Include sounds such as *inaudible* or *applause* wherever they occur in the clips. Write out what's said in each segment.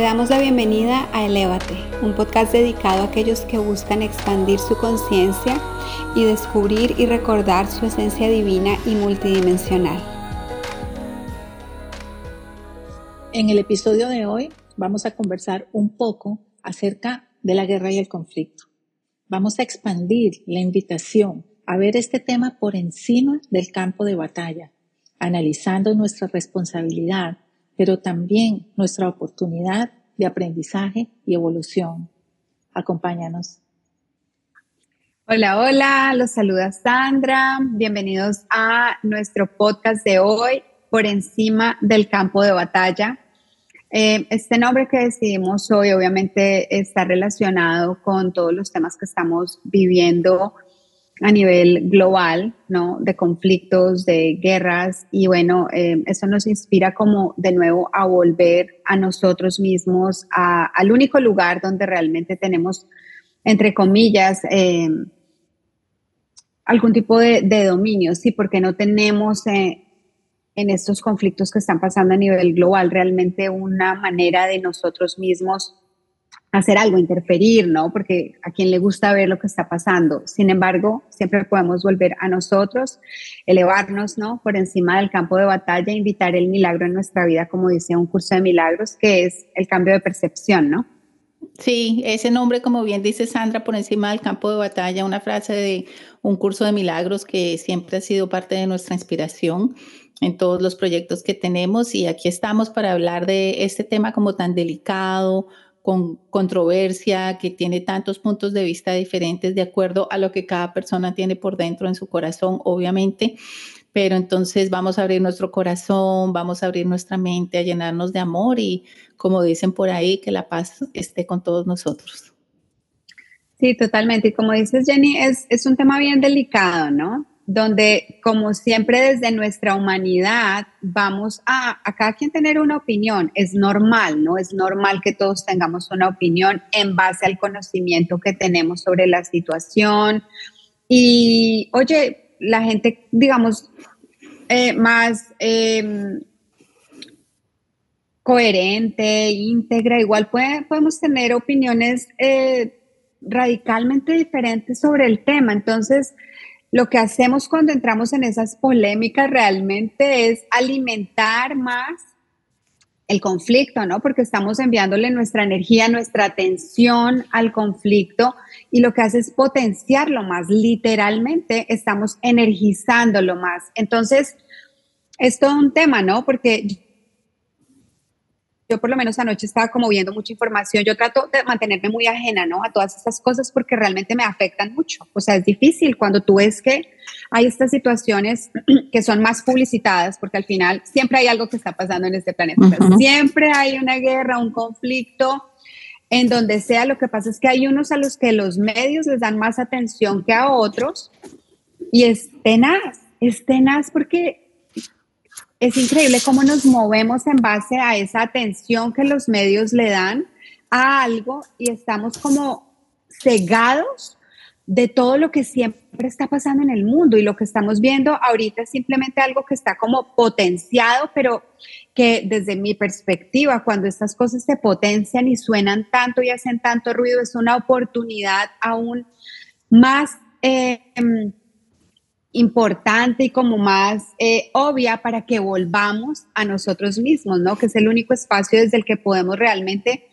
Te damos la bienvenida a Elévate, un podcast dedicado a aquellos que buscan expandir su conciencia y descubrir y recordar su esencia divina y multidimensional. En el episodio de hoy vamos a conversar un poco acerca de la guerra y el conflicto. Vamos a expandir la invitación a ver este tema por encima del campo de batalla, analizando nuestra responsabilidad pero también nuestra oportunidad de aprendizaje y evolución. Acompáñanos. Hola, hola, los saluda Sandra. Bienvenidos a nuestro podcast de hoy, Por encima del campo de batalla. Eh, este nombre que decidimos hoy obviamente está relacionado con todos los temas que estamos viviendo a nivel global, ¿no? De conflictos, de guerras y bueno, eh, eso nos inspira como de nuevo a volver a nosotros mismos, al único lugar donde realmente tenemos, entre comillas, eh, algún tipo de, dominio, sí, porque no tenemos eh, en estos conflictos que están pasando a nivel global realmente una manera de nosotros mismos hacer algo, interferir, ¿no? Porque a quien le gusta ver lo que está pasando. Sin embargo, siempre podemos volver a nosotros, elevarnos, ¿no? Por encima del campo de batalla, invitar el milagro en nuestra vida, como dice un curso de milagros, que es el cambio de percepción, ¿no? Sí, ese nombre, como bien dice Sandra, por encima del campo de batalla, una frase de un curso de milagros que siempre ha sido parte de nuestra inspiración en todos los proyectos que tenemos y aquí estamos para hablar de este tema como tan delicado, con controversia, que tiene tantos puntos de vista diferentes de acuerdo a lo que cada persona tiene por dentro en su corazón, obviamente. Pero entonces vamos a abrir nuestro corazón, vamos a abrir nuestra mente, a llenarnos de amor y, como dicen por ahí, que la paz esté con todos nosotros. Sí, totalmente. Y como dices, Jenny, es, es un tema bien delicado, ¿no? Donde como siempre desde nuestra humanidad vamos a, cada quien tener una opinión. Es normal, ¿no? Es normal que todos tengamos una opinión en base al conocimiento que tenemos sobre la situación. Y oye, la gente, digamos, eh, más em, coherente, íntegra, igual puede, podemos tener opiniones eh, radicalmente diferentes sobre el tema. Entonces, lo que hacemos cuando entramos en esas polémicas realmente es alimentar más el conflicto, ¿no? Porque estamos enviándole nuestra energía, nuestra atención al conflicto y lo que hace es potenciarlo más, literalmente estamos energizándolo más. Entonces, es todo un tema, ¿no? Porque yo por lo menos anoche estaba como viendo mucha información, yo trato de mantenerme muy ajena, ¿no? A todas estas cosas porque realmente me afectan mucho. O sea, es difícil cuando tú ves que hay estas situaciones *clears throat* que son más publicitadas, porque al final siempre hay algo que está pasando en este planeta. siempre hay una guerra, un conflicto, en donde sea. Lo que pasa es que hay unos a los que los medios les dan más atención que a otros y es tenaz, es tenaz porque es increíble cómo nos movemos en base a esa atención que los medios le dan a algo y estamos como cegados de todo lo que siempre está pasando en el mundo. Y lo que estamos viendo ahorita es simplemente algo que está como potenciado, pero que desde mi perspectiva, cuando estas cosas se potencian y suenan tanto y hacen tanto ruido, es una oportunidad aún más eh, importante y como más eh, obvia para que volvamos a nosotros mismos, ¿no? Que es el único espacio desde el que podemos realmente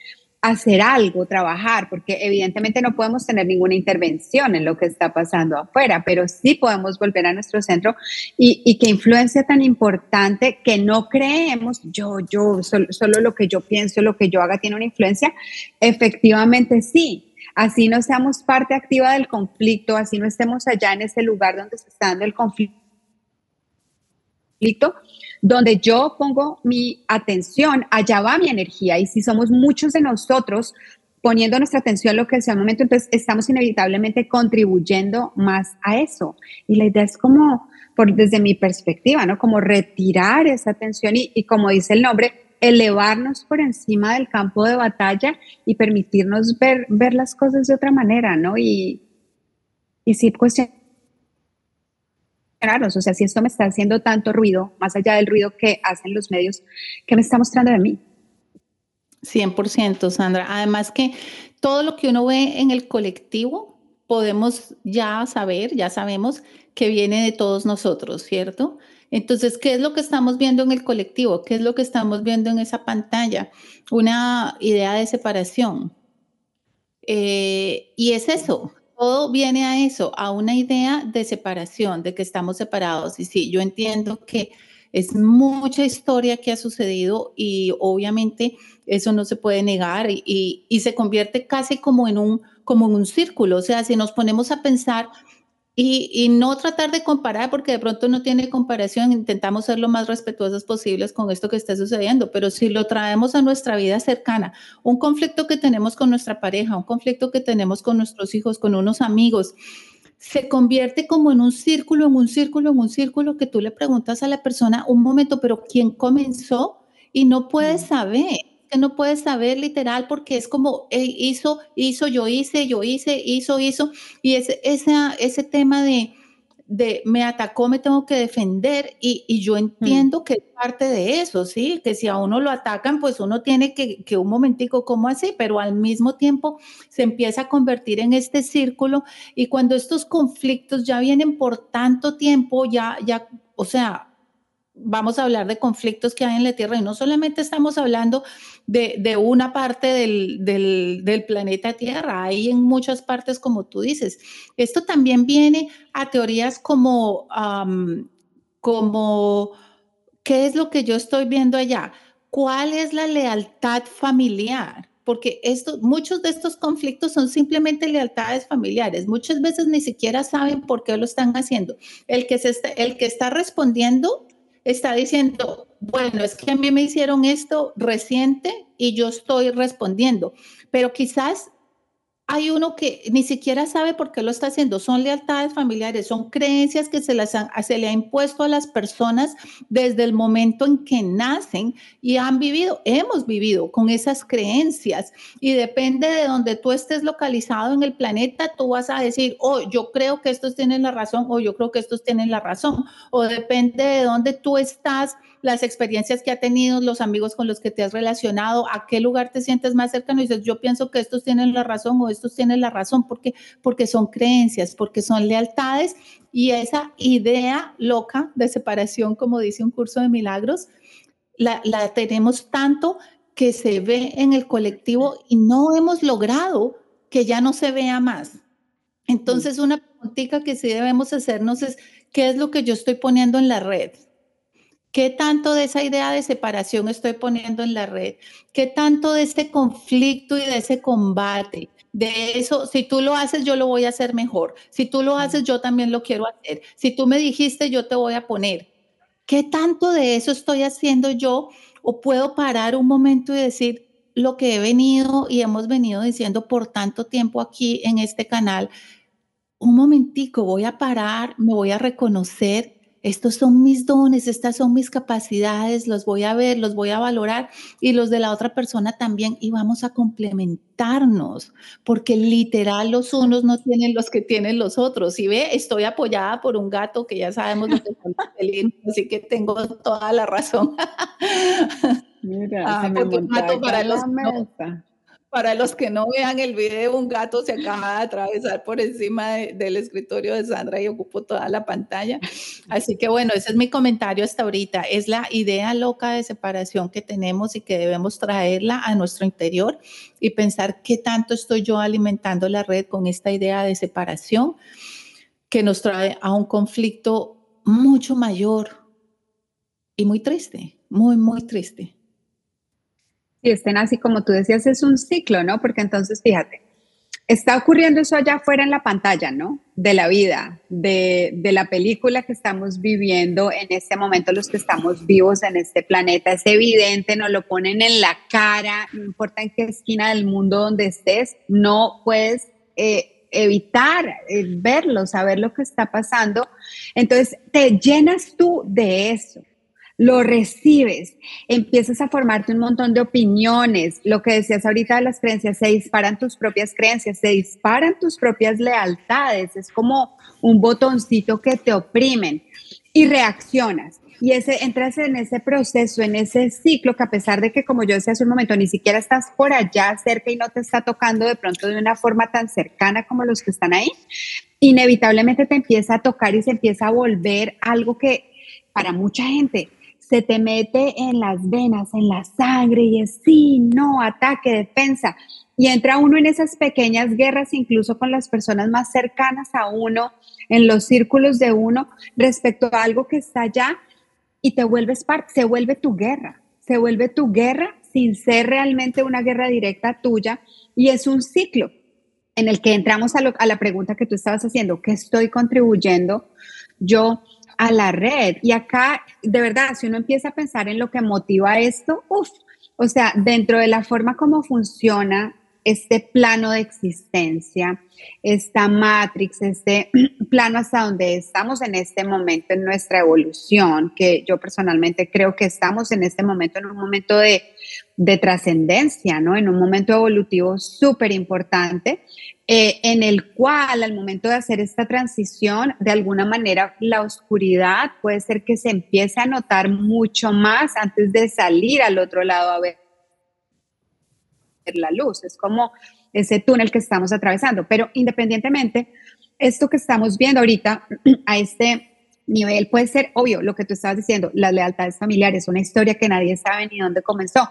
hacer algo, trabajar, porque evidentemente no podemos tener ninguna intervención en lo que está pasando afuera, pero sí podemos volver a nuestro centro y, y qué influencia tan importante que no creemos, yo, yo, solo lo que yo pienso, lo que yo haga tiene una influencia, efectivamente sí, así no seamos parte activa del conflicto, así no estemos allá en ese lugar donde se está dando el conflicto, donde yo pongo mi atención, allá va mi energía. Y si somos muchos de nosotros poniendo nuestra atención a lo que sea el momento, entonces estamos inevitablemente contribuyendo más a eso. Y la idea es como, por, desde mi perspectiva, ¿no? Como retirar esa atención y, y como dice el nombre, elevarnos por encima del campo de batalla y permitirnos ver, ver las cosas de otra manera, ¿no? Y, y sí cuestionarnos, o sea, si esto me está haciendo tanto ruido, más allá del ruido que hacen los medios, ¿qué me está mostrando de mí? 100%, Sandra. Además que todo lo que uno ve en el colectivo, podemos ya saber, ya sabemos que viene de todos nosotros, ¿cierto? Entonces, ¿qué es lo que estamos viendo en el colectivo? ¿Qué es lo que estamos viendo en esa pantalla? Una idea de separación. Eh, y es eso, todo viene a eso, a una idea de separación, de que estamos separados. Y sí, yo entiendo que es mucha historia que ha sucedido y obviamente eso no se puede negar y, se convierte casi como en, un, como en un círculo. O sea, si nos ponemos a pensar y, no tratar de comparar, porque de pronto no tiene comparación, intentamos ser lo más respetuosos posibles con esto que está sucediendo, pero si lo traemos a nuestra vida cercana, un conflicto que tenemos con nuestra pareja, un conflicto que tenemos con nuestros hijos, con unos amigos, se convierte como en un círculo, en un círculo, en un círculo que tú le preguntas a la persona un momento, pero ¿quién comenzó? Y no puedes saber, que no puedes saber literal porque es como hizo, hizo, yo hice, yo hice, hizo, hizo. Y ese, ese tema de, de me atacó, me tengo que defender y, y yo mm. entiendo que es parte de eso, ¿sí? Que si a uno lo atacan, pues uno tiene que, que un momentico, ¿cómo así? Pero al mismo tiempo se empieza a convertir en este círculo y cuando estos conflictos ya vienen por tanto tiempo, ya, ya, o sea, vamos a hablar de conflictos que hay en la Tierra y no solamente estamos hablando de, una parte del, planeta Tierra, hay en muchas partes como tú dices. Esto también viene a teorías como, como, ¿qué es lo que yo estoy viendo allá? ¿Cuál es la lealtad familiar? porque esto, muchos de estos conflictos son simplemente lealtades familiares. Muchas veces ni siquiera saben por qué lo están haciendo. El que, se está, el que está respondiendo está diciendo, bueno, es que a mí me hicieron esto reciente y yo estoy respondiendo, pero quizás hay uno que ni siquiera sabe por qué lo está haciendo. Son lealtades familiares, son creencias que se, las se le ha impuesto a las personas desde el momento en que nacen y han vivido, hemos vivido con esas creencias. Y depende de donde tú estés localizado en el planeta, tú vas a decir, oh, yo creo que estos tienen la razón o yo creo que estos tienen la razón. O depende de donde tú estás las experiencias que ha tenido, los amigos con los que te has relacionado, a qué lugar te sientes más cercano y dices, yo pienso que estos tienen la razón o estos tienen la razón, porque, porque son creencias, porque son lealtades y esa idea loca de separación, como dice un curso de milagros, la, la tenemos tanto que se ve en el colectivo y no hemos logrado que ya no se vea más. Entonces, una preguntita que sí debemos hacernos es, ¿qué es lo que yo estoy poniendo en la red? ¿Qué tanto de esa idea de separación estoy poniendo en la red? ¿Qué tanto de ese conflicto y de ese combate? De eso, si tú lo haces, yo lo voy a hacer mejor. Si tú lo haces, yo también lo quiero hacer. Si tú me dijiste, yo te voy a poner. ¿Qué tanto de eso estoy haciendo yo? ¿O puedo parar un momento y decir lo que he venido y hemos venido diciendo por tanto tiempo aquí en este canal? Un momentico, voy a parar, me voy a reconocer estos son mis dones, estas son mis capacidades, los voy a ver, los voy a valorar y los de la otra persona también y vamos a complementarnos, porque literal los unos no tienen los que tienen los otros. Y ve, estoy apoyada por un gato que ya sabemos que es así que tengo toda la razón. Mira, ah, un gato para los para los que no vean el video, un gato se acaba de atravesar por encima del escritorio de Sandra y ocupó toda la pantalla. Así que bueno, ese es mi comentario hasta ahorita. Es la idea loca de separación que tenemos y que debemos traerla a nuestro interior y pensar qué tanto estoy yo alimentando la red con esta idea de separación que nos trae a un conflicto mucho mayor y muy triste, muy, muy triste y estén así como tú decías, es un ciclo, ¿no? Porque entonces, fíjate, está ocurriendo eso allá afuera en la pantalla, ¿no? De la vida, de, de, la película que estamos viviendo en este momento, los que estamos vivos en este planeta. Es evidente, nos lo ponen en la cara, no importa en qué esquina del mundo donde estés, no puedes eh, evitar eh, verlo, saber lo que está pasando. Entonces, te llenas tú de eso lo recibes, empiezas a formarte un montón de opiniones, lo que decías ahorita de las creencias, se disparan tus propias creencias, se disparan tus propias lealtades, es como un botoncito que te oprimen y reaccionas. y ese, entras en ese proceso, en ese ciclo que a pesar de que, como yo decía hace un momento, ni siquiera estás por allá cerca y no te está tocando de pronto de una forma tan cercana como los que están ahí, inevitablemente te empieza a tocar y se empieza a volver algo que para mucha gente se te mete en las venas, en la sangre y es sí, no, ataque, defensa. Y entra uno en esas pequeñas guerras, incluso con las personas más cercanas a uno, en los círculos de uno, respecto a algo que está allá y te vuelves parte, se vuelve tu guerra, se vuelve tu guerra sin ser realmente una guerra directa tuya y es un ciclo en el que entramos a, a la pregunta que tú estabas haciendo, ¿qué estoy contribuyendo yo a la red? Y acá, de verdad, si uno empieza a pensar en lo que motiva esto, uff, o sea, dentro de la forma como funciona este plano de existencia, esta matrix, este *clears throat* plano hasta donde estamos en este momento en nuestra evolución, que yo personalmente creo que estamos en este momento, en un momento de, de trascendencia, ¿no? En un momento evolutivo súper importante, eh, en el cual al momento de hacer esta transición, de alguna manera la oscuridad puede ser que se empiece a notar mucho más antes de salir al otro lado a ver la luz, es como ese túnel que estamos atravesando. Pero independientemente, esto que estamos viendo ahorita *clears throat* a este nivel puede ser obvio, lo que tú estabas diciendo, las lealtades familiares, una historia que nadie sabe ni dónde comenzó.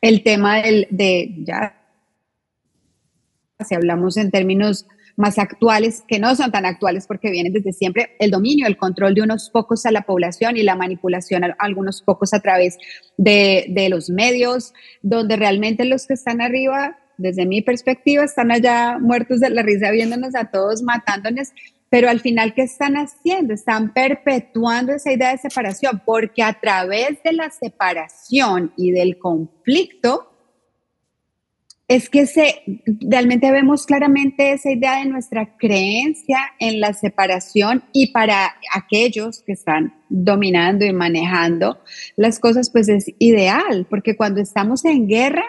El tema del, de, ya, si hablamos en términos más actuales, que no son tan actuales porque vienen desde siempre, el dominio, el control de unos pocos a la población y la manipulación a algunos pocos a través de, de los medios, donde realmente los que están arriba, desde mi perspectiva, están allá muertos de la risa viéndonos a todos, matándonos, pero al final, ¿qué están haciendo? Están perpetuando esa idea de separación, porque a través de la separación y del conflicto, es que se, realmente vemos claramente esa idea de nuestra creencia en la separación y para aquellos que están dominando y manejando las cosas, pues es ideal, porque cuando estamos en guerra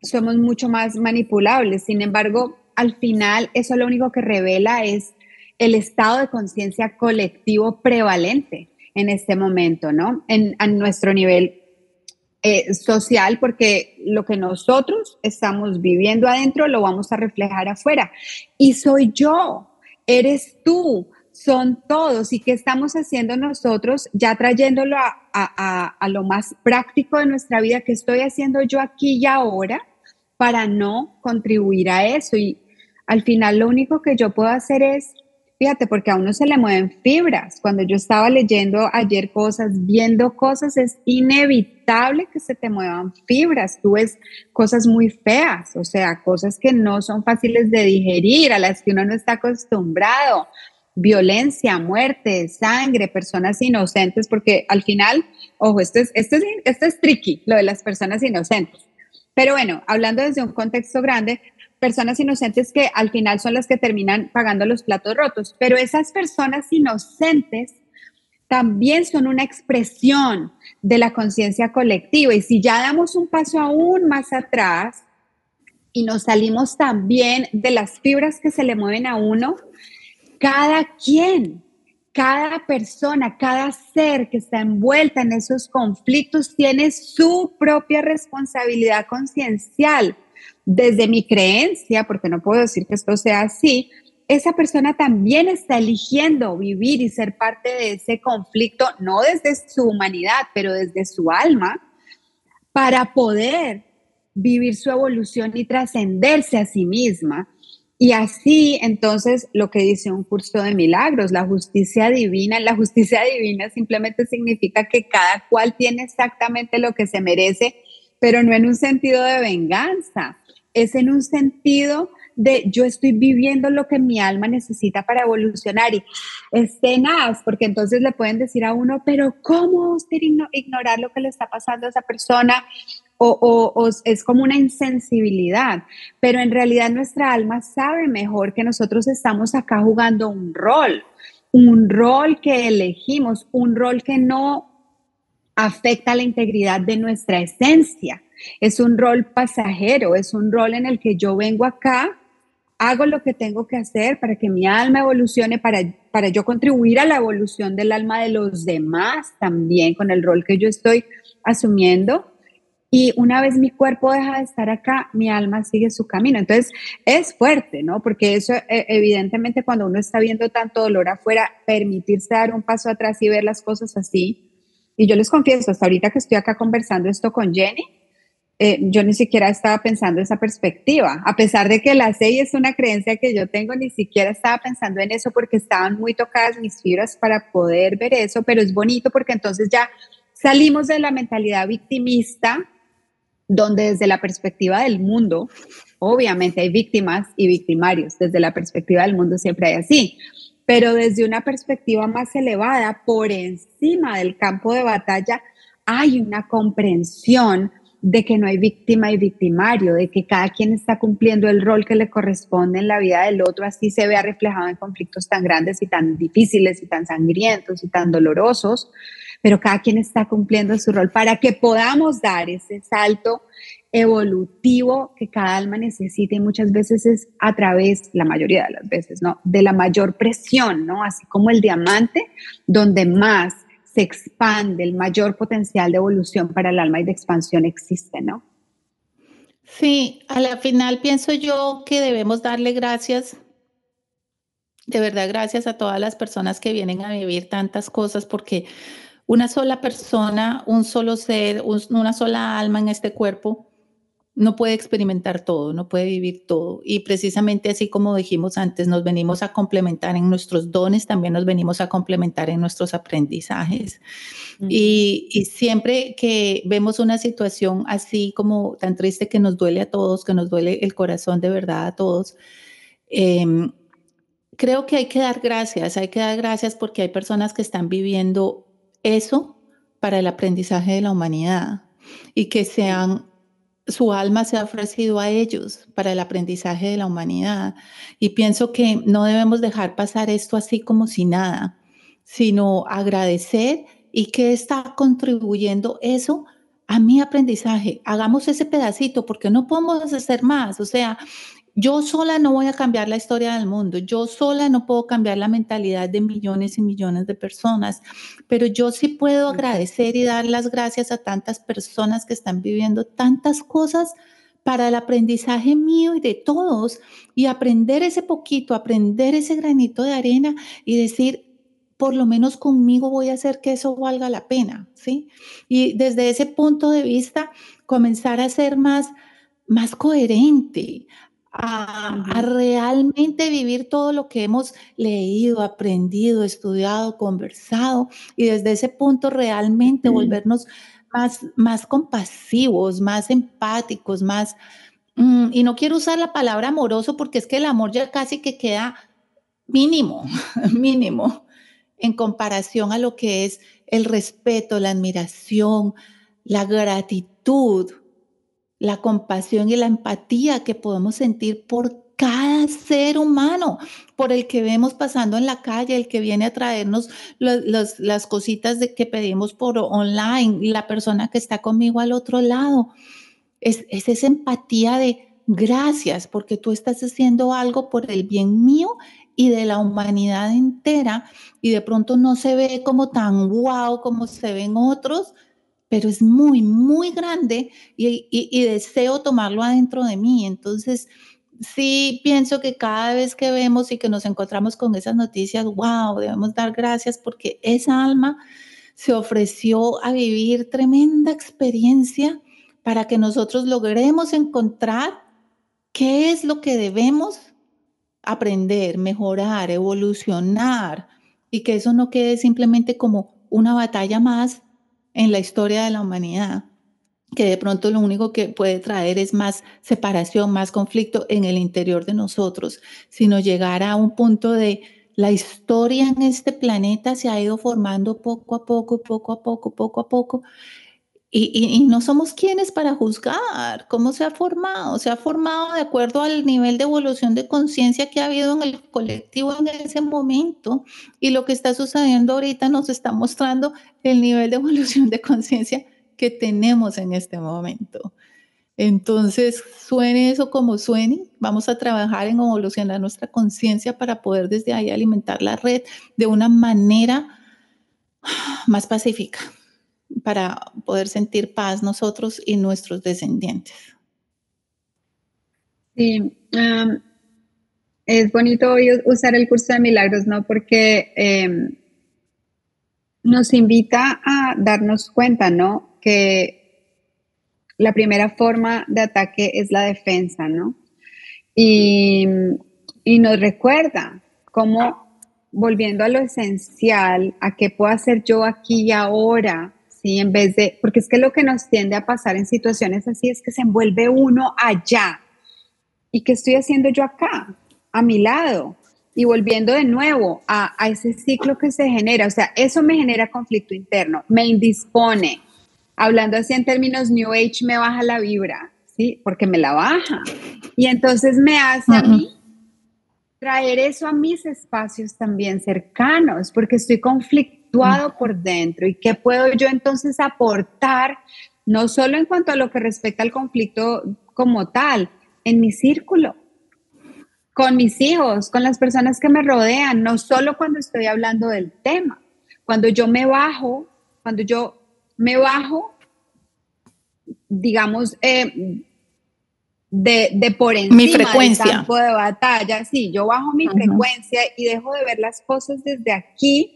somos mucho más manipulables. Sin embargo, al final eso lo único que revela es el estado de conciencia colectivo prevalente en este momento, ¿no? En, nuestro nivel eh, social porque lo que nosotros estamos viviendo adentro lo vamos a reflejar afuera. Y soy yo, eres tú, son todos. ¿Y qué estamos haciendo nosotros ya trayéndolo a, lo más práctico de nuestra vida? ¿Qué estoy haciendo yo aquí y ahora para no contribuir a eso? Y al final lo único que yo puedo hacer es Fíjate, porque a uno se le mueven fibras. Cuando yo estaba leyendo ayer cosas, viendo cosas, es inevitable que se te muevan fibras. Tú ves cosas muy feas, o sea, cosas que no son fáciles de digerir, a las que uno no está acostumbrado. Violencia, muerte, sangre, personas inocentes, porque al final, ojo, esto es, esto es, tricky, lo de las personas inocentes. Pero bueno, hablando desde un contexto grande, personas inocentes que al final son las que terminan pagando los platos rotos, pero esas personas inocentes también son una expresión de la conciencia colectiva. Y si ya damos un paso aún más atrás y nos salimos también de las fibras que se le mueven a uno, cada quien, cada persona, cada ser que está envuelta en esos conflictos tiene su propia responsabilidad conciencial desde mi creencia, porque no puedo decir que esto sea así, esa persona también está eligiendo vivir y ser parte de ese conflicto, no desde su humanidad, pero desde su alma, para poder vivir su evolución y trascenderse a sí misma. Y así, entonces, lo que dice un curso de milagros, la justicia divina, la justicia divina simplemente significa que cada cual tiene exactamente lo que se merece, pero no en un sentido de venganza, es en un sentido de yo estoy viviendo lo que mi alma necesita para evolucionar y es tenaz, porque entonces le pueden decir a uno, pero ¿cómo usted ignorar lo que le está pasando a esa persona? O, o, es como una insensibilidad, pero en realidad nuestra alma sabe mejor que nosotros estamos acá jugando un rol, un rol que elegimos, un rol que no afecta la integridad de nuestra esencia. Es un rol pasajero, es un rol en el que yo vengo acá hago lo que tengo que hacer para que mi alma evolucione, para, para yo contribuir a la evolución del alma de los demás también con el rol que yo estoy asumiendo. Y una vez mi cuerpo deja de estar acá, mi alma sigue su camino. Entonces es fuerte, ¿no? Porque eso e, evidentemente cuando uno está viendo tanto dolor afuera, permitirse dar un paso atrás y ver las cosas así. Y yo les confieso, hasta ahorita que estoy acá conversando esto con Jenny, eh, yo ni siquiera estaba pensando esa perspectiva. A pesar de que la sé es una creencia que yo tengo, ni siquiera estaba pensando en eso porque estaban muy tocadas mis fibras para poder ver eso, pero es bonito porque entonces ya salimos de la mentalidad victimista, donde desde la perspectiva del mundo, obviamente hay víctimas y victimarios, desde la perspectiva del mundo siempre hay así, pero desde una perspectiva más elevada, por encima del campo de batalla, hay una comprensión de que no hay víctima y victimario, de que cada quien está cumpliendo el rol que le corresponde en la vida del otro, así se vea reflejado en conflictos tan grandes y tan difíciles y tan sangrientos y tan dolorosos, pero cada quien está cumpliendo su rol para que podamos dar ese salto evolutivo que cada alma necesita y muchas veces es a través, la mayoría de las veces, ¿no? De la mayor presión, ¿no? Así como el diamante, donde más se expande, el mayor potencial de evolución para el alma y de expansión existe, ¿no? Sí, a la final pienso yo que debemos darle gracias, de verdad gracias a todas las personas que vienen a vivir tantas cosas, porque una sola persona, un solo ser, una sola alma en este cuerpo, no puede experimentar todo, no puede vivir todo. Y precisamente así como dijimos antes, nos venimos a complementar en nuestros dones, también nos venimos a complementar en nuestros aprendizajes. y, siempre que vemos una situación así como tan triste que nos duele a todos, que nos duele el corazón de verdad a todos, em, creo que hay que dar gracias, hay que dar gracias porque hay personas que están viviendo eso para el aprendizaje de la humanidad y que sean su alma se ha ofrecido a ellos para el aprendizaje de la humanidad. Y pienso que no debemos dejar pasar esto así como si nada, sino agradecer y que está contribuyendo eso a mi aprendizaje. Hagamos ese pedacito porque no podemos hacer más. O sea, yo sola no voy a cambiar la historia del mundo, yo sola no puedo cambiar la mentalidad de millones y millones de personas, pero yo sí puedo agradecer y dar las gracias a tantas personas que están viviendo tantas cosas para el aprendizaje mío y de todos y aprender ese poquito, aprender ese granito de arena y decir, por lo menos conmigo voy a hacer que eso valga la pena, ¿sí? Y desde ese punto de vista, comenzar a ser más más coherente, a, realmente vivir todo lo que hemos leído, aprendido, estudiado, conversado y desde ese punto realmente volvernos más, más compasivos, más empáticos, más... Mm, y no quiero usar la palabra amoroso porque es que el amor ya casi que queda mínimo, *laughs* mínimo en comparación a lo que es el respeto, la admiración, la gratitud la compasión y la empatía que podemos sentir por cada ser humano, por el que vemos pasando en la calle, el que viene a traernos las cositas de que pedimos por online, la persona que está conmigo al otro lado. Es, es esa empatía de gracias porque tú estás haciendo algo por el bien mío y de la humanidad entera y de pronto no se ve como tan guau como se ven otros, pero es muy, muy grande y, deseo tomarlo adentro de mí. Entonces, sí pienso que cada vez que vemos y que nos encontramos con esas noticias, wow, debemos dar gracias porque esa alma se ofreció a vivir tremenda experiencia para que nosotros logremos encontrar qué es lo que debemos aprender, mejorar, evolucionar y que eso no quede simplemente como una batalla más en la historia de la humanidad, que de pronto lo único que puede traer es más separación, más conflicto en el interior de nosotros, sino llegar a un punto de la historia en este planeta se ha ido formando poco a poco, poco a poco, poco a poco, y, no somos quienes para juzgar cómo se ha formado. Se ha formado de acuerdo al nivel de evolución de conciencia que ha habido en el colectivo en ese momento. Y lo que está sucediendo ahorita nos está mostrando el nivel de evolución de conciencia que tenemos en este momento. Entonces, suene eso como suene, vamos a trabajar en evolucionar nuestra conciencia para poder desde ahí alimentar la red de una manera más pacífica, para poder sentir paz nosotros y nuestros descendientes. Sí, es bonito hoy usar el curso de milagros, ¿no? Porque em, nos invita a darnos cuenta, ¿no? Que la primera forma de ataque es la defensa, ¿no? Y, y nos recuerda cómo, volviendo a lo esencial, a qué puedo hacer yo aquí y ahora, ¿sí? En vez de, porque es que lo que nos tiende a pasar en situaciones así es que se envuelve uno allá. ¿Y qué estoy haciendo yo acá? a mi lado y volviendo de nuevo a, ese ciclo que se genera. O sea, eso me genera conflicto interno, me indispone. Hablando así en términos New Age, me baja la vibra, ¿sí? Porque me la baja. Y entonces me hace a mí traer eso a mis espacios también cercanos, porque estoy conflictuado por dentro. ¿Y qué puedo yo entonces aportar, no solo en cuanto a lo que respecta al conflicto como tal, en mi círculo? con mis hijos, con las personas que me rodean, no solo cuando estoy hablando del tema. Cuando yo me bajo, cuando yo me bajo, digamos, eh, de, por encima mi frecuencia. del campo de batalla, sí, yo bajo mi frecuencia y dejo de ver las cosas desde aquí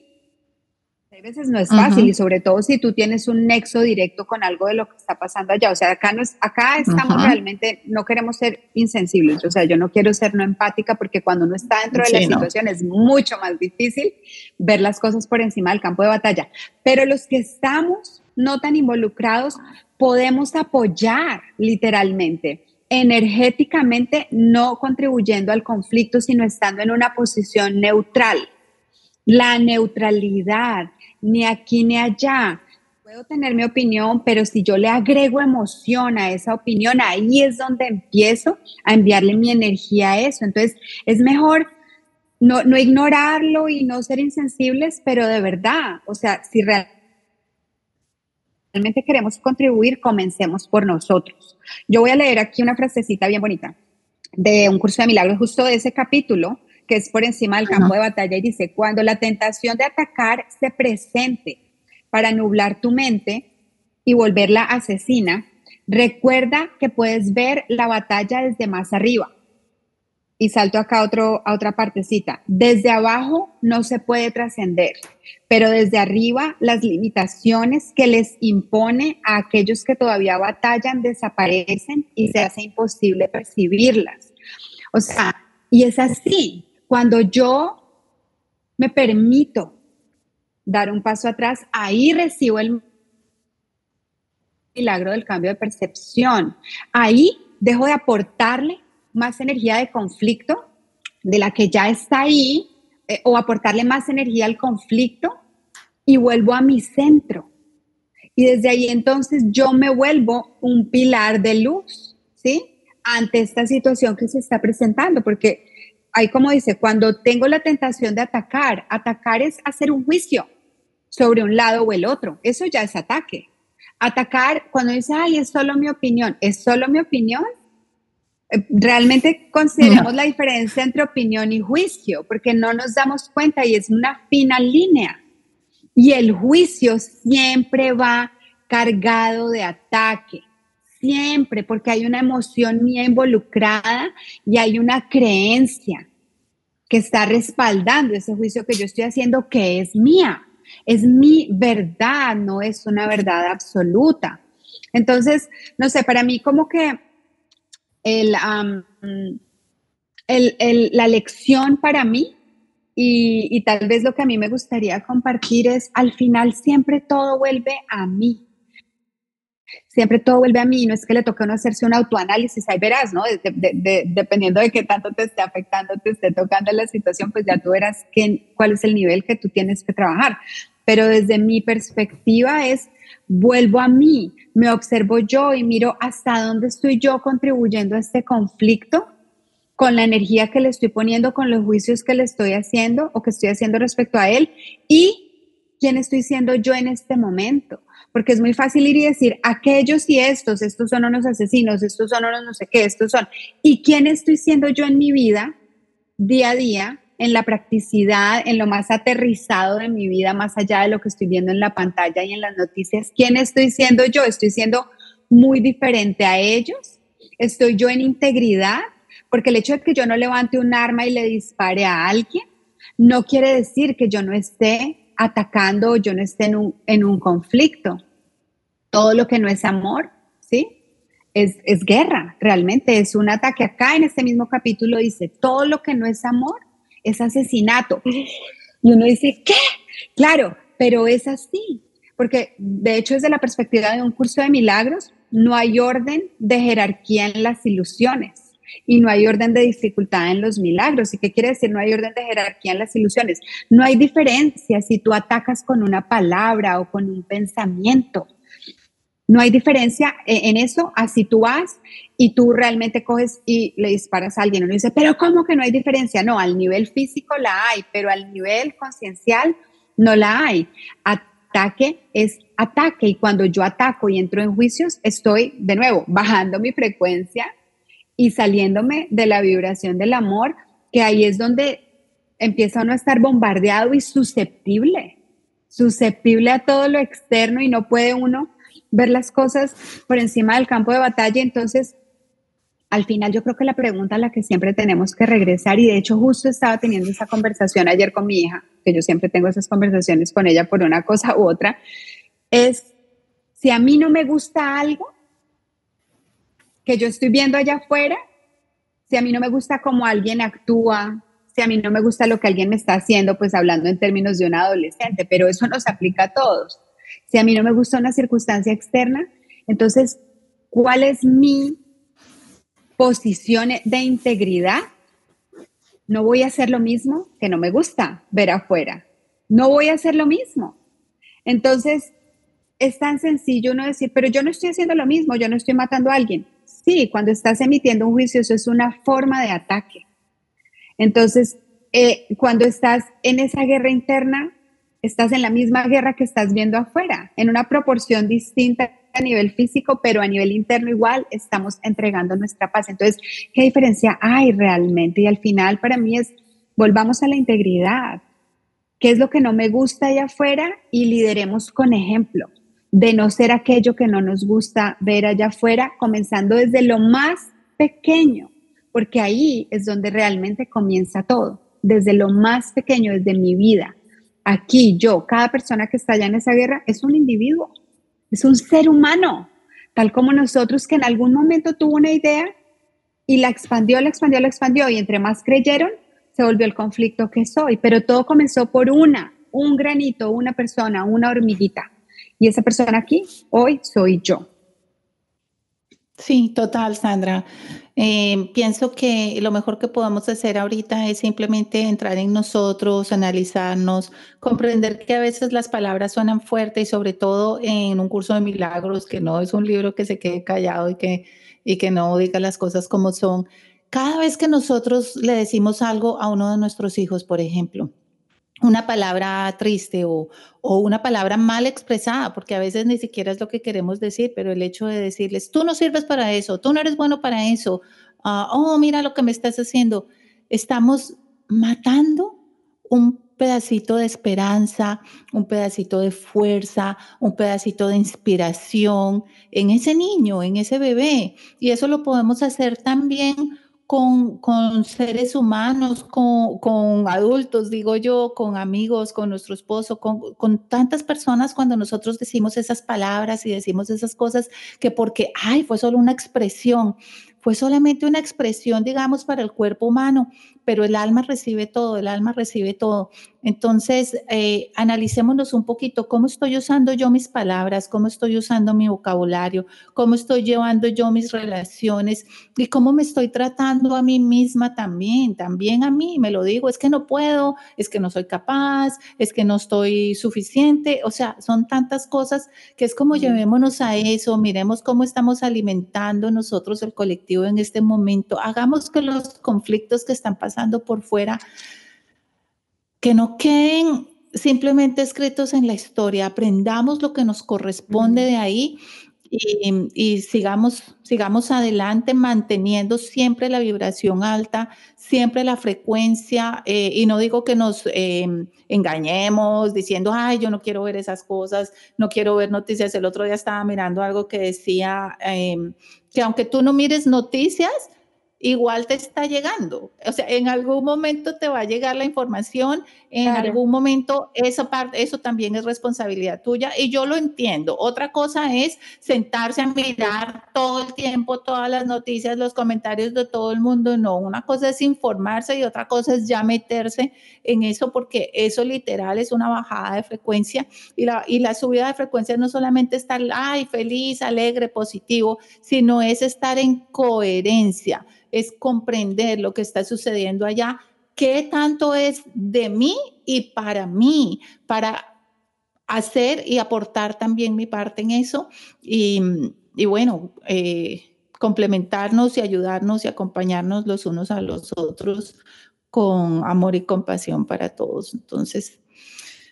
a veces no es fácil y sobre todo si tú tienes un nexo directo con algo de lo que está pasando allá. O sea, acá, no es, acá estamos realmente, no queremos ser insensibles. O sea, yo no quiero ser no empática porque cuando uno está dentro de la situación es mucho más difícil ver las cosas por encima del campo de batalla. Pero los que estamos no tan involucrados podemos apoyar literalmente energéticamente, no contribuyendo al conflicto, sino estando en una posición neutral. La neutralidad ni aquí ni allá. Puedo tener mi opinión, pero si yo le agrego emoción a esa opinión, ahí es donde empiezo a enviarle mi energía a eso. Entonces, es mejor no, no ignorarlo y no ser insensibles, pero de verdad, o sea, si realmente queremos contribuir, comencemos por nosotros. Yo voy a leer aquí una frasecita bien bonita de un curso de milagros, justo de ese capítulo, que es por encima del campo de batalla, y dice, cuando la tentación de atacar se presente para nublar tu mente y volverla asesina, recuerda que puedes ver la batalla desde más arriba. Y salto acá otro, a otra partecita. Desde abajo no se puede trascender, pero desde arriba las limitaciones que les impone a aquellos que todavía batallan desaparecen y se hace imposible percibirlas. O sea, y es así, cuando yo me permito dar un paso atrás, ahí recibo el milagro del cambio de percepción. Ahí dejo de aportarle más energía de conflicto de la que ya está ahí eh, o aportarle más energía al conflicto y vuelvo a mi centro. Y desde ahí entonces yo me vuelvo un pilar de luz, ¿sí? Ante esta situación que se está presentando, porque ahí como dice, cuando tengo la tentación de atacar, atacar es hacer un juicio sobre un lado o el otro. Eso ya es ataque. Atacar, cuando dice, ay, es solo mi opinión, ¿es solo mi opinión? Eh, realmente consideramos la diferencia entre opinión y juicio, porque no nos damos cuenta y es una fina línea. Y el juicio siempre va cargado de ataque siempre, porque hay una emoción mía involucrada y hay una creencia que está respaldando ese juicio que yo estoy haciendo que es mía. Es mi verdad, no es una verdad absoluta. Entonces, no sé, para mí como que el, la lección para mí y tal vez lo que a mí me gustaría compartir es, al final siempre todo vuelve a mí siempre todo vuelve a mí, no es que le toque a uno hacerse un autoanálisis, ahí verás, ¿no? dependiendo de qué tanto te esté afectando, te esté tocando la situación, pues ya tú verás cuál es el nivel que tú tienes que trabajar. Pero desde mi perspectiva es, vuelvo a mí, me observo yo y miro hasta dónde estoy yo contribuyendo a este conflicto con la energía que le estoy poniendo, con los juicios que le estoy haciendo o que estoy haciendo respecto a él y quién estoy siendo yo en este momento. Porque es muy fácil ir y decir, aquellos y estos, estos son unos asesinos, estos son unos no sé qué, estos son. ¿Y quién estoy siendo yo en mi vida, día a día, en la practicidad, en lo más aterrizado de mi vida, más allá de lo que estoy viendo en la pantalla y en las noticias? ¿Quién estoy siendo yo? ¿Estoy siendo muy diferente a ellos? ¿Estoy yo en integridad? Porque el hecho de que yo no levante un arma y le dispare a alguien no quiere decir que yo no esté atacando yo no esté en un, en un conflicto. Todo lo que no es amor, ¿sí? Es, es guerra, realmente es un ataque. Acá en este mismo capítulo dice, todo lo que no es amor es asesinato. Y uno dice, ¿qué? Claro, pero es así, porque de hecho desde la perspectiva de un curso de milagros, no hay orden de jerarquía en las ilusiones y no hay orden de dificultad en los milagros. ¿Y qué quiere decir? No hay orden de jerarquía en las ilusiones. No hay diferencia si tú atacas con una palabra o con un pensamiento. No hay diferencia e, en eso, así tú vas y tú realmente coges y le disparas a alguien. Uno dice, pero ¿cómo que no hay diferencia? No, al nivel físico la hay, pero al nivel conciencial no la hay. Ataque es ataque y cuando yo ataco y entro en juicios, estoy de nuevo bajando mi frecuencia y saliéndome de la vibración del amor, que ahí es donde empieza uno a estar bombardeado y susceptible, susceptible a todo lo externo y no puede uno ver las cosas por encima del campo de batalla. Entonces, al final yo creo que la pregunta a la que siempre tenemos que regresar, y de hecho justo estaba teniendo esa conversación ayer con mi hija, que yo siempre tengo esas conversaciones con ella por una cosa u otra, es si a mí no me gusta algo, que yo estoy viendo allá afuera, si a mí no me gusta cómo alguien actúa, si a mí no me gusta lo que alguien me está haciendo, pues hablando en términos de un adolescente, pero eso nos aplica a todos. Si a mí no me gusta una circunstancia externa, entonces, ¿cuál es mi posición de integridad? No voy a hacer lo mismo que no me gusta ver afuera. No voy a hacer lo mismo. Entonces, es tan sencillo uno decir, pero yo no estoy haciendo lo mismo, yo no estoy matando a alguien. Sí, cuando estás emitiendo un juicio, eso es una forma de ataque. Entonces, eh, cuando estás en esa guerra interna, estás en la misma guerra que estás viendo afuera, en una proporción distinta a nivel físico, pero a nivel interno igual estamos entregando nuestra paz. Entonces, ¿qué diferencia hay realmente? Y al final para mí es, volvamos a la integridad. ¿Qué es lo que no me gusta allá afuera? Y lideremos con ejemplo de no ser aquello que no nos gusta ver allá afuera, comenzando desde lo más pequeño, porque ahí es donde realmente comienza todo, desde lo más pequeño, desde mi vida. Aquí yo, cada persona que está allá en esa guerra es un individuo, es un ser humano, tal como nosotros que en algún momento tuvo una idea y la expandió, la expandió, la expandió y entre más creyeron, se volvió el conflicto que soy, pero todo comenzó por una, un granito, una persona, una hormiguita. Y esa persona aquí hoy soy yo. Sí, total, Sandra. Eh, pienso que lo mejor que podemos hacer ahorita es simplemente entrar en nosotros, analizarnos, comprender que a veces las palabras suenan fuertes y sobre todo en un curso de milagros, que no es un libro que se quede callado y que, y que no diga las cosas como son. Cada vez que nosotros le decimos algo a uno de nuestros hijos, por ejemplo, una palabra triste o, una palabra mal expresada, porque a veces ni siquiera es lo que queremos decir, pero el hecho de decirles, tú no sirves para eso, tú no eres bueno para eso, ah, oh, mira lo que me estás haciendo, estamos matando un pedacito de esperanza, un pedacito de fuerza, un pedacito de inspiración en ese niño, en ese bebé. Y eso lo podemos hacer también con, seres humanos, con, adultos, digo yo, con amigos, con nuestro esposo, con, con, tantas personas cuando nosotros decimos esas palabras y decimos esas cosas que porque, ay, fue solo una expresión, fue solamente una expresión, digamos, para el cuerpo humano, pero el alma recibe todo, el alma recibe todo. Entonces, eh, analicémonos un poquito cómo estoy usando yo mis palabras, cómo estoy usando mi vocabulario, cómo estoy llevando yo mis relaciones y cómo me estoy tratando a mí misma también, también a mí, me lo digo, es que no puedo, es que no soy capaz, es que no estoy suficiente, o sea, son tantas cosas que es como llevémonos a eso, miremos cómo estamos alimentando nosotros el colectivo en este momento, hagamos que los conflictos que están pasando por fuera que no queden simplemente escritos en la historia, aprendamos lo que nos corresponde de ahí y, sigamos, sigamos adelante manteniendo siempre la vibración alta, siempre la frecuencia, eh, y no digo que nos em, engañemos diciendo, ay, yo no quiero ver esas cosas, no quiero ver noticias. El otro día estaba mirando algo que decía em, que aunque tú no mires noticias, igual te está llegando. O sea, en algún momento te va a llegar la información, en algún momento esa parte, eso también es responsabilidad tuya y yo lo entiendo. Otra cosa es sentarse a mirar todo el tiempo todas las noticias, los comentarios de todo el mundo. No, una cosa es informarse y otra cosa es ya meterse en eso porque eso literal es una bajada de frecuencia y la, y la subida de frecuencia no solamente estar, ay, feliz, alegre, positivo, sino es estar en coherencia es comprender lo que está sucediendo allá, qué tanto es de mí y para mí, para hacer y aportar también mi parte en eso. Y, bueno, eh, complementarnos y ayudarnos y acompañarnos los unos a los otros con amor y compasión para todos. Entonces,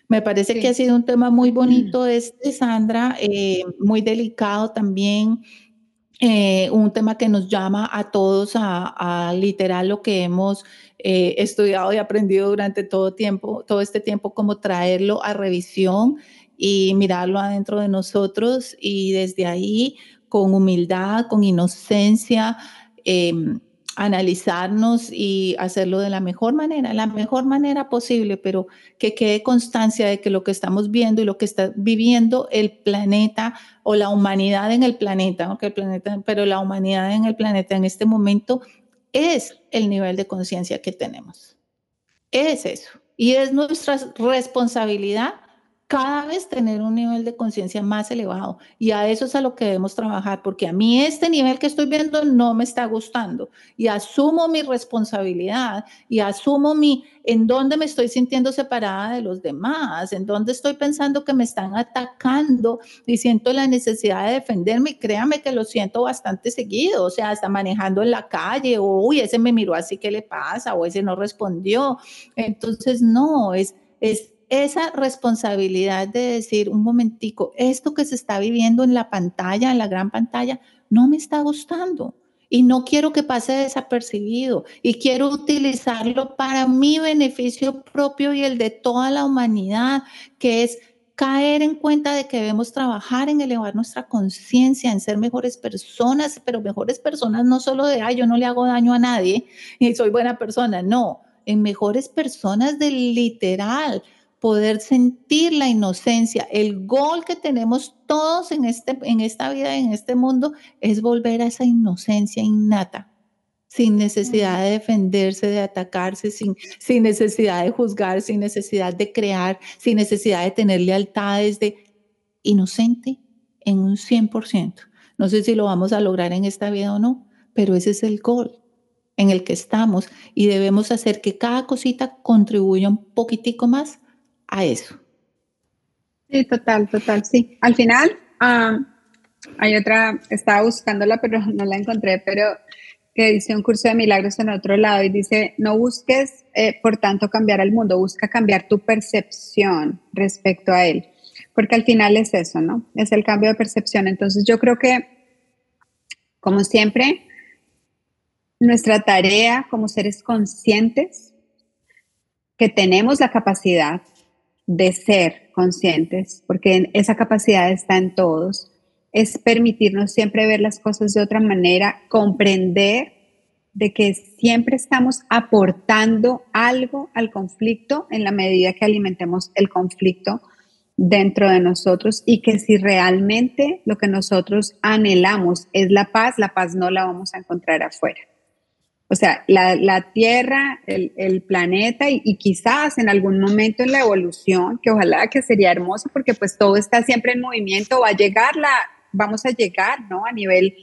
me parece que ha sido un tema muy *clears throat* bonito este, Sandra, eh, muy delicado también. Eh, un tema que nos llama a todos a, literal lo que hemos eh, estudiado y aprendido durante todo tiempo, todo este tiempo, como traerlo a revisión y mirarlo adentro de nosotros y desde ahí con humildad, con inocencia, em, analizarnos y hacerlo de la mejor manera, la mejor manera posible, pero que quede constancia de que lo que estamos viendo y lo que está viviendo el planeta o la humanidad en el planeta, el planeta, pero la humanidad en el planeta en este momento es el nivel de conciencia que tenemos. Es eso. Y es nuestra responsabilidad cada vez tener un nivel de conciencia más elevado. Y a eso es a lo que debemos trabajar, porque a mí este nivel que estoy viendo no me está gustando. Y asumo mi responsabilidad y asumo mi en dónde me estoy sintiendo separada de los demás, en dónde estoy pensando que me están atacando y siento la necesidad de defenderme. créame que lo siento bastante seguido, o sea, hasta manejando en la calle, uy, ese me miró así, ¿qué le pasa? O ese no respondió. Entonces, no, es, es esa responsabilidad de decir, un momentico, esto que se está viviendo en la pantalla, en la gran pantalla, no me está gustando y no quiero que pase desapercibido y quiero utilizarlo para mi beneficio propio y el de toda la humanidad, que es caer en cuenta de que debemos trabajar en elevar nuestra conciencia, en ser mejores personas, pero mejores personas no solo de, ay, yo no le hago daño a nadie y soy buena persona, no, en mejores personas del literal, poder sentir la inocencia. El gol que tenemos todos en, este, en esta vida, en este mundo, es volver a esa inocencia innata, sin necesidad de defenderse, de atacarse, sin, sin necesidad de juzgar, sin necesidad de crear, sin necesidad de tener lealtades, de inocente en un 100%. No sé si lo vamos a lograr en esta vida o no, pero ese es el gol en el que estamos y debemos hacer que cada cosita contribuya un poquitico más a eso. Sí, total, total, sí. Al final, hay otra, estaba buscándola, pero *laughs* no la encontré, pero que dice un curso de milagros en otro lado y dice, no busques, eh, por tanto, cambiar al mundo, busca cambiar tu percepción respecto a él, porque al final es eso, ¿no? Es el cambio de percepción. Entonces yo creo que, como siempre, nuestra tarea como seres conscientes, que tenemos la capacidad de ser conscientes, porque esa capacidad está en todos, es permitirnos siempre ver las cosas de otra manera, comprender de que siempre estamos aportando algo al conflicto en la medida que alimentemos el conflicto dentro de nosotros y que si realmente lo que nosotros anhelamos es la paz, la paz no la vamos a encontrar afuera. O sea, la, Tierra, el, planeta y, quizás en algún momento en la evolución, que ojalá que sería hermoso porque pues todo está siempre en movimiento, va a llegar la, vamos a llegar, ¿no? A nivel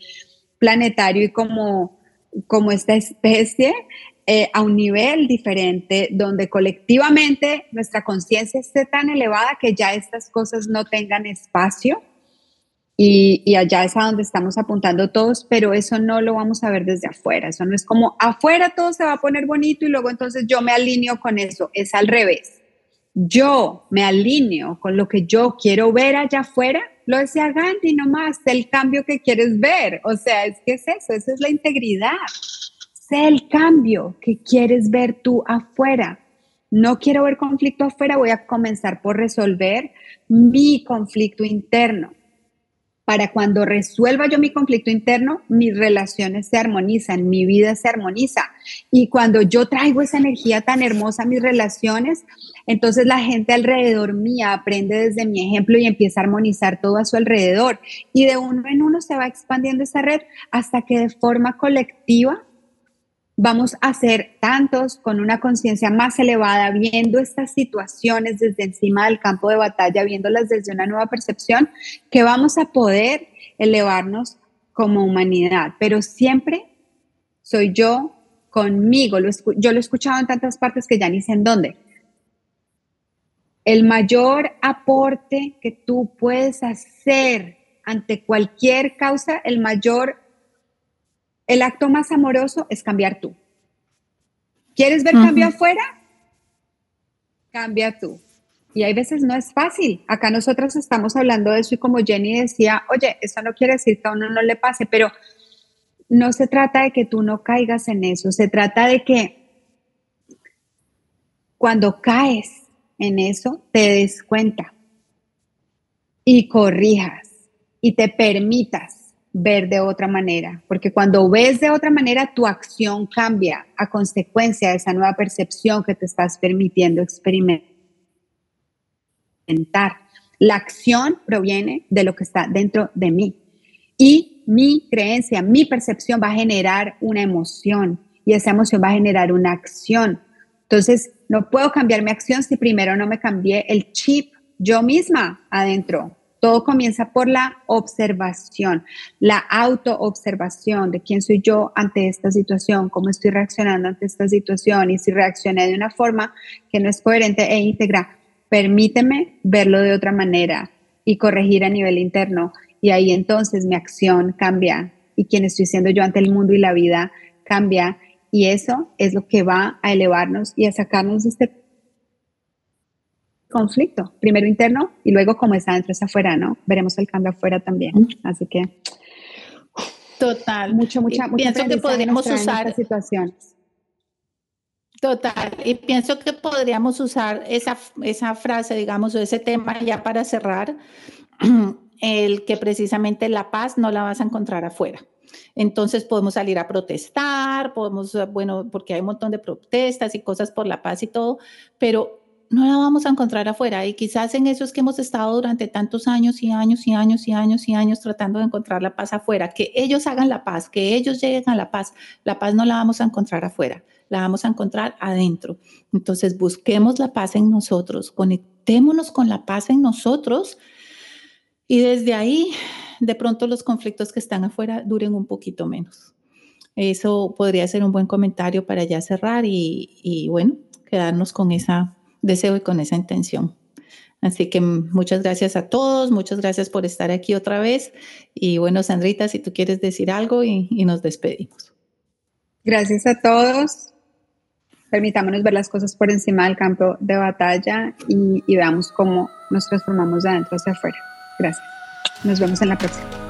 planetario y como, como esta especie eh, a un nivel diferente donde colectivamente nuestra conciencia esté tan elevada que ya estas cosas no tengan espacio y, allá es a donde estamos apuntando todos, pero eso no lo vamos a ver desde afuera. Eso no es como afuera todo se va a poner bonito y luego entonces yo me alineo con eso. Es al revés. yo me alineo con lo que yo quiero ver allá afuera, lo decía Gandhi nomás, sé el cambio que quieres ver. O sea, es que es eso, esa es la integridad. Sé el cambio que quieres ver tú afuera. No quiero ver conflicto afuera, voy a comenzar por resolver mi conflicto interno para cuando resuelva yo mi conflicto interno, mis relaciones se armonizan, mi vida se armoniza. Y cuando yo traigo esa energía tan hermosa a mis relaciones, entonces la gente alrededor mía aprende desde mi ejemplo y empieza a armonizar todo a su alrededor. Y de uno en uno se va expandiendo esa red hasta que de forma colectiva vamos a ser tantos con una conciencia más elevada, viendo estas situaciones desde encima del campo de batalla, viéndolas desde una nueva percepción, que vamos a poder elevarnos como humanidad. Pero siempre soy yo conmigo. yo lo he escuchado en tantas partes que ya ni sé en dónde. El mayor aporte que tú puedes hacer ante cualquier causa, el mayor el acto más amoroso es cambiar tú. ¿Quieres ver cambio afuera? Cambia tú. Y hay veces no es fácil. Acá nosotros estamos hablando de eso y como Jenny decía, oye, eso no quiere decir que a uno no le pase, pero no se trata de que tú no caigas en eso, se trata de que cuando caes en eso, te des cuenta y corrijas y te permitas ver de otra manera, porque cuando ves de otra manera, tu acción cambia a consecuencia de esa nueva percepción que te estás permitiendo experimentar. La acción proviene de lo que está dentro de mí y mi creencia, mi percepción va a generar una emoción y esa emoción va a generar una acción. Entonces, no puedo cambiar mi acción si primero no me cambié el chip yo misma adentro todo comienza por la observación, la autoobservación de quién soy yo ante esta situación, cómo estoy reaccionando ante esta situación y si reaccioné de una forma que no es coherente e íntegra, permíteme verlo de otra manera y corregir a nivel interno. Y ahí entonces mi acción cambia y quién estoy siendo yo ante el mundo y la vida cambia. Y eso es lo que va a elevarnos y a sacarnos de este conflicto, primero interno y luego como está dentro es afuera, ¿no? Veremos el cambio afuera también. Así que total. Mucho, mucha, mucha pienso que podríamos usar situaciones. Total, y pienso que podríamos usar esa, esa frase, digamos, o ese tema ya para cerrar, *clears throat* el que precisamente la paz no la vas a encontrar afuera. Entonces podemos salir a protestar, podemos, bueno, porque hay un montón de protestas y cosas por la paz y todo, pero no la vamos a encontrar afuera. Y quizás en eso es que hemos estado durante tantos años y años y años y años y años tratando de encontrar la paz afuera. Que ellos hagan la paz, que ellos lleguen a la paz. La paz no la vamos a encontrar afuera, la vamos a encontrar adentro. Entonces busquemos la paz en nosotros, conectémonos con la paz en nosotros y desde ahí de pronto los conflictos que están afuera duren un poquito menos. Eso podría ser un buen comentario para ya cerrar y, y bueno, quedarnos con esa deseo y con esa intención. Así que muchas gracias a todos, muchas gracias por estar aquí otra vez. Y bueno, Sandrita, si tú quieres decir algo y, nos despedimos. Gracias a todos. Permitámonos ver las cosas por encima del campo de batalla y, y veamos cómo nos transformamos de adentro hacia afuera. Gracias. Nos vemos en la próxima.